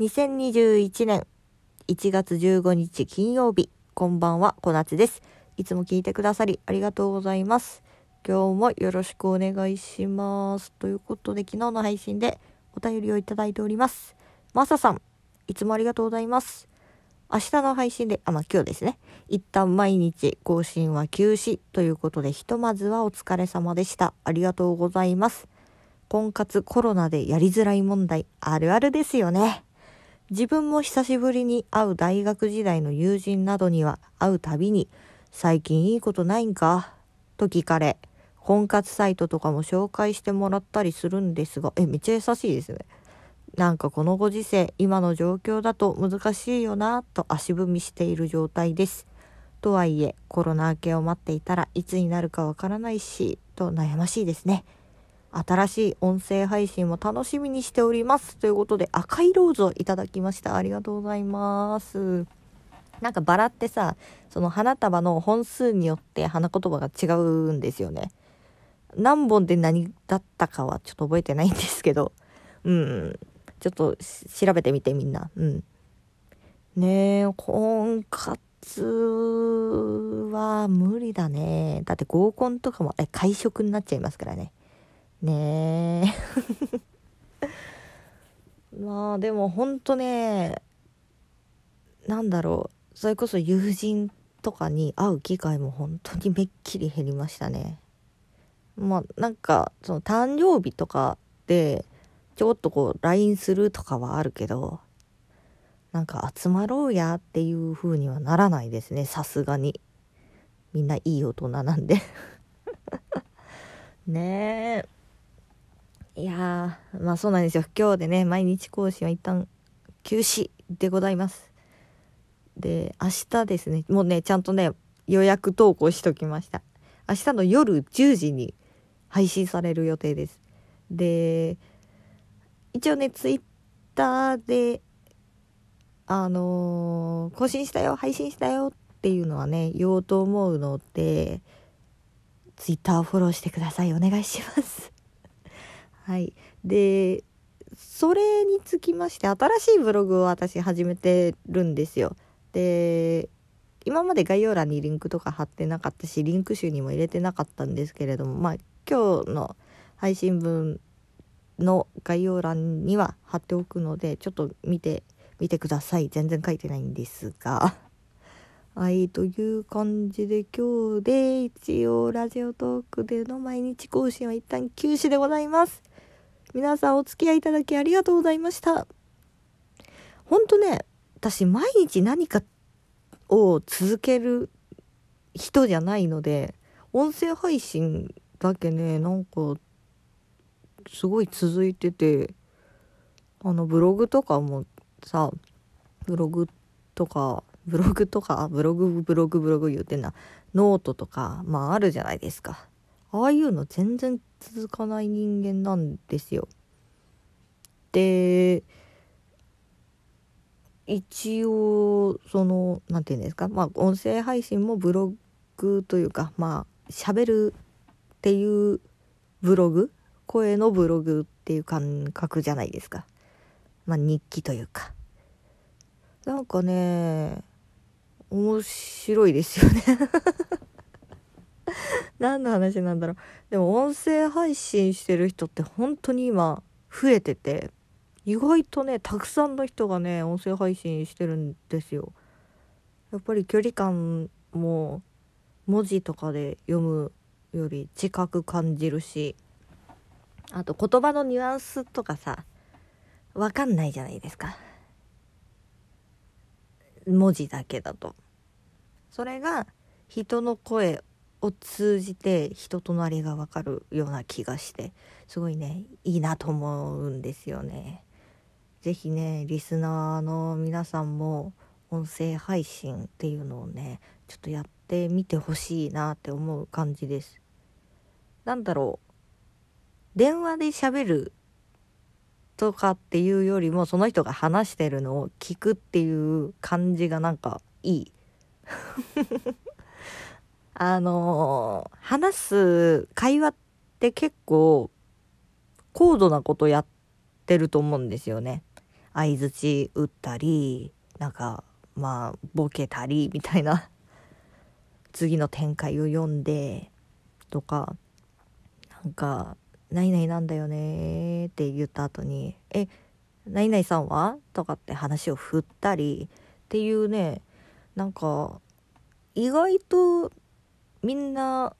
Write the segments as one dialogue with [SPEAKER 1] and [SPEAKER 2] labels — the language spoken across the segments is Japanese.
[SPEAKER 1] 2021年1月15日金曜日、こんばんは、こなつです。いつも聞いてくださりありがとうございます。今日もよろしくお願いします。ということで、昨日の配信でお便りをいただいております。まささん、いつもありがとうございます。明日の配信で、あ、まあ、今日ですね。一旦毎日更新は休止ということで、ひとまずはお疲れ様でした。ありがとうございます。婚活コロナでやりづらい問題、あるあるですよね。自分も久しぶりに会う大学時代の友人などには会うたびに、最近いいことないんか？と聞かれ、婚活サイトとかも紹介してもらったりするんですが、え、めっちゃ優しいですね。なんかこのご時世、今の状況だと難しいよなと足踏みしている状態です。とはいえ、コロナ明けを待っていたらいつになるかわからないし、と悩ましいですね。新しい音声配信も楽しみにしております。ということで、赤いローズをいただきました。ありがとうございます。なんかバラってさ、その花束の本数によって花言葉が違うんですよね。何本で何だったかはちょっと覚えてないんですけど、うん、ちょっと調べてみてみんな。うん。ねえ、婚活は無理だね。だって合コンとかも、え、会食になっちゃいますからね。ねえ。まあでもほんとね、なんだろう、それこそ友人とかに会う機会も本当にめっきり減りましたね。まあなんか、その誕生日とかで、ちょっとこう LINE するとかはあるけど、なんか集まろうやっていう風にはならないですね、さすがに。みんないい大人なんで。ねえ。いやー、まあそうなんですよ。今日でね、毎日更新は一旦休止でございます。で、明日ですね、もうね、ちゃんとね、予約投稿しときました。明日の夜10時に配信される予定です。で、一応ね、ツイッターで、あのー更新したよ、配信したよっていうのはね、言おうと思うので、ツイッターをフォローしてください。お願いします。はい。で、それにつきまして、新しいブログを私始めてるんですよ。で、今まで概要欄にリンクとか貼ってなかったし、リンク集にも入れてなかったんですけれども、まあ、今日の配信分の概要欄には貼っておくので、ちょっと見てみてください。全然書いてないんですが。はい、という感じで今日で一応ラジオトークでの毎日更新は一旦休止でございます。皆さんお付き合いいただきありがとうございました。ほんとね、私毎日何かを続ける人じゃないので、音声配信だけね、なんかすごい続いてて、あのブログとかもさ、ブログとか、ブログとか、ブログ、ブログ、ブログ言うてんな、ノートとか、まああるじゃないですか。ああいうの全然続かない人間なんですよ。で、一応、その、なんていうんですか、まあ音声配信もブログというか、まあ喋るっていうブログ？声のブログっていう感覚じゃないですか。まあ日記というか。なんかね、面白いですよね。何の話なんだろう。でも音声配信してる人って本当に今増えてて、意外とね、たくさんの人がね、音声配信してるんですよ。やっぱり距離感も文字とかで読むより近く感じるし、あと言葉のニュアンスとかさ、わかんないじゃないですか。文字だけだと。それが人の声を通じて人となりがわかるような気がしてすごいねいいなと思うんですよね。ぜひねリスナーの皆さんも音声配信っていうのをねちょっとやってみてほしいなって思う感じです。なんだろう電話で喋るとかっていうよりもその人が話してるのを聞くっていう感じがなんかいい。あのー話す会話って結構高度なことやってると思うんですよね。相づち打ったりなんかまあボケたりみたいな 次の展開を読んでとかなんか「何々なんだよね」って言った後に「え何々さんは?」とかって話を振ったりっていうねなんか意外とみんな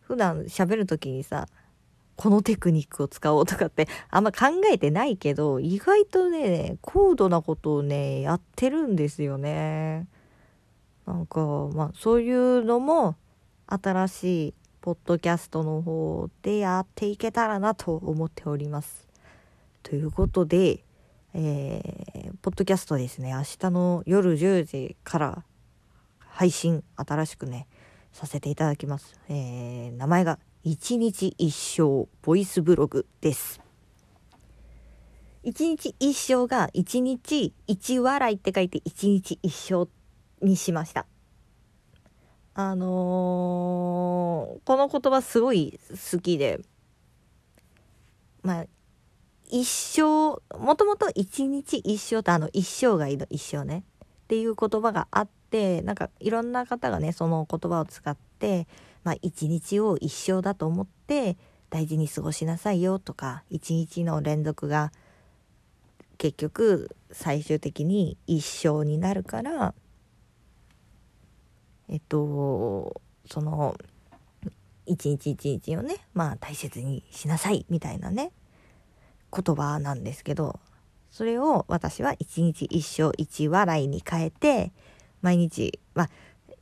[SPEAKER 1] 普段喋る時にさこのテクニックを使おうとかってあんま考えてないけど意外とね高度なことをねやってるんですよね。なんかまあそういうのも新しいポッドキャストの方でやっていけたらなと思っております。ということで、えー、ポッドキャストですね明日の夜10時から配信新しくねさせていただきます。えー、名前が一日一生ボイスブログです。一日一生が一日一笑いって書いて一日一生にしました。あのー、この言葉すごい好きで、まあ、一生、もともと一日一生ってあの一生涯の一生ねっていう言葉があって、なんかいろんな方がね、その言葉を使って、まあ一日を一生だと思って大事に過ごしなさいよとか、一日の連続が結局最終的に一生になるから、えっとその一日一日をねまあ大切にしなさいみたいなね言葉なんですけどそれを私は一日一生一笑いに変えて毎日まあ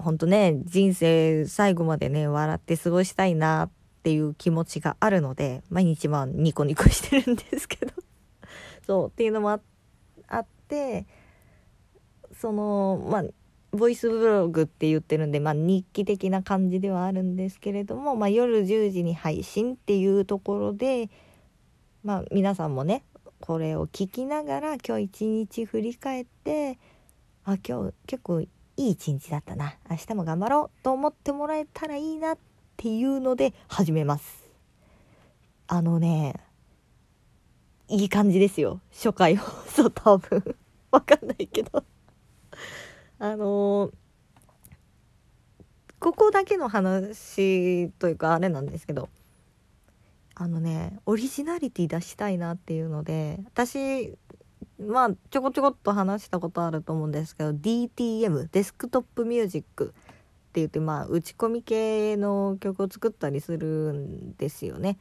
[SPEAKER 1] ほんとね人生最後までね笑って過ごしたいなっていう気持ちがあるので毎日まあニコニコしてるんですけど。そうっていうのもあってそのまあボイスブログって言ってるんで、まあ、日記的な感じではあるんですけれども、まあ、夜10時に配信っていうところで、まあ、皆さんもねこれを聞きながら今日一日振り返ってあ今日結構いい一日だったな。明日も頑張ろうと思ってもらえたらいいなっていうので始めます。あのねいい感じですよ。初回放送多分。わかんないけど。あのー、ここだけの話というかあれなんですけど。あのねオリジナリティ出したいなっていうので私まあちょこちょこっと話したことあると思うんですけど DTM デスクトップミュージックって言ってまあ打ち込み系の曲を作ったりするんですよね。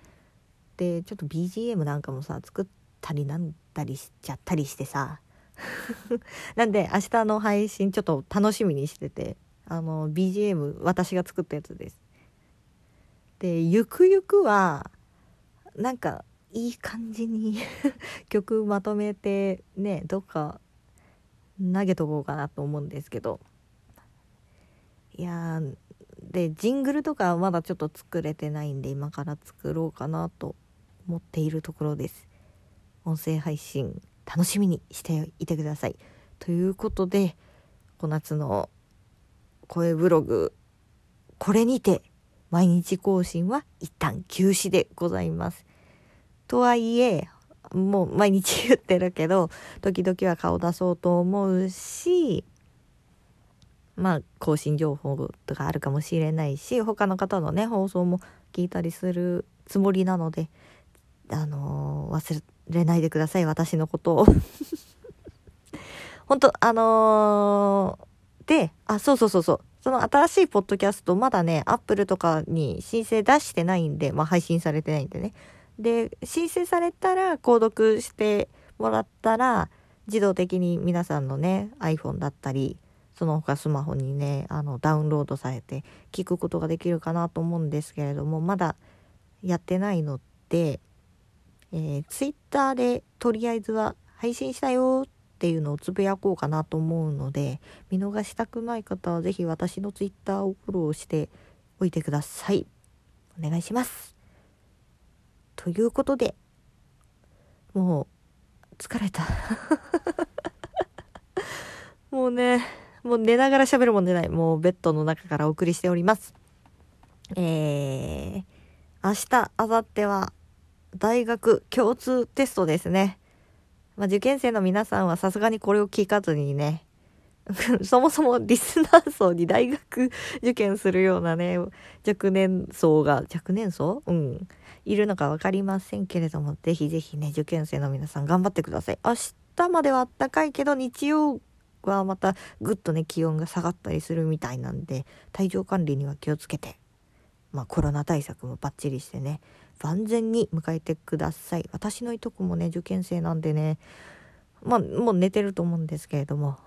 [SPEAKER 1] でちょっと BGM なんかもさ作ったりなんだりしちゃったりしてさ なんで明日の配信ちょっと楽しみにしててあの BGM 私が作ったやつですでゆくゆくはなんかいい感じに 曲まとめてねどっか投げとこうかなと思うんですけどいやでジングルとかはまだちょっと作れてないんで今から作ろうかなと思っているところです音声配信楽しみにしていてください。ということで小夏の声ブログこれにて毎日更新は一旦休止でございます。とはいえもう毎日言ってるけど時々は顔出そうと思うしまあ更新情報とかあるかもしれないし他の方のね放送も聞いたりするつもりなのであのー、忘れないでください私のことを。本当あのー、であそうそうそうそう。その新しいポッドキャストまだねアップルとかに申請出してないんでまあ配信されてないんでね。で申請されたら購読してもらったら自動的に皆さんのね iPhone だったりその他スマホにねあのダウンロードされて聞くことができるかなと思うんですけれどもまだやってないのでえー、ツイッターでとりあえずは配信したよっていうのをつぶやこうかなと思うので見逃したくない方は是非私のツイッターをフォローしておいてください。お願いします。ということでもう疲れた もうねもう寝ながら喋るもんじゃないもうベッドの中からお送りしておりますえー、明日明後日は大学共通テストですね。まあ、受験生の皆さんはさすがにこれを聞かずにね、そもそもリスナー層に大学受験するようなね、若年層が、若年層？うん。いるのか分かりませんけれども、ぜひぜひね、受験生の皆さん頑張ってください。明日までは暖かいけど、日曜はまたぐっとね、気温が下がったりするみたいなんで、体調管理には気をつけて、まあコロナ対策もバッチリしてね、万全に迎えてください。私のいとこもね、受験生なんでね、まあ、もう寝てると思うんですけれども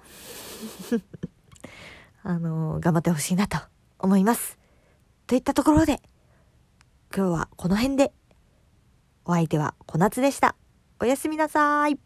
[SPEAKER 1] あのー、頑張ってほしいなと思います。といったところで、今日はこの辺で、お相手は小夏でした。おやすみなさい。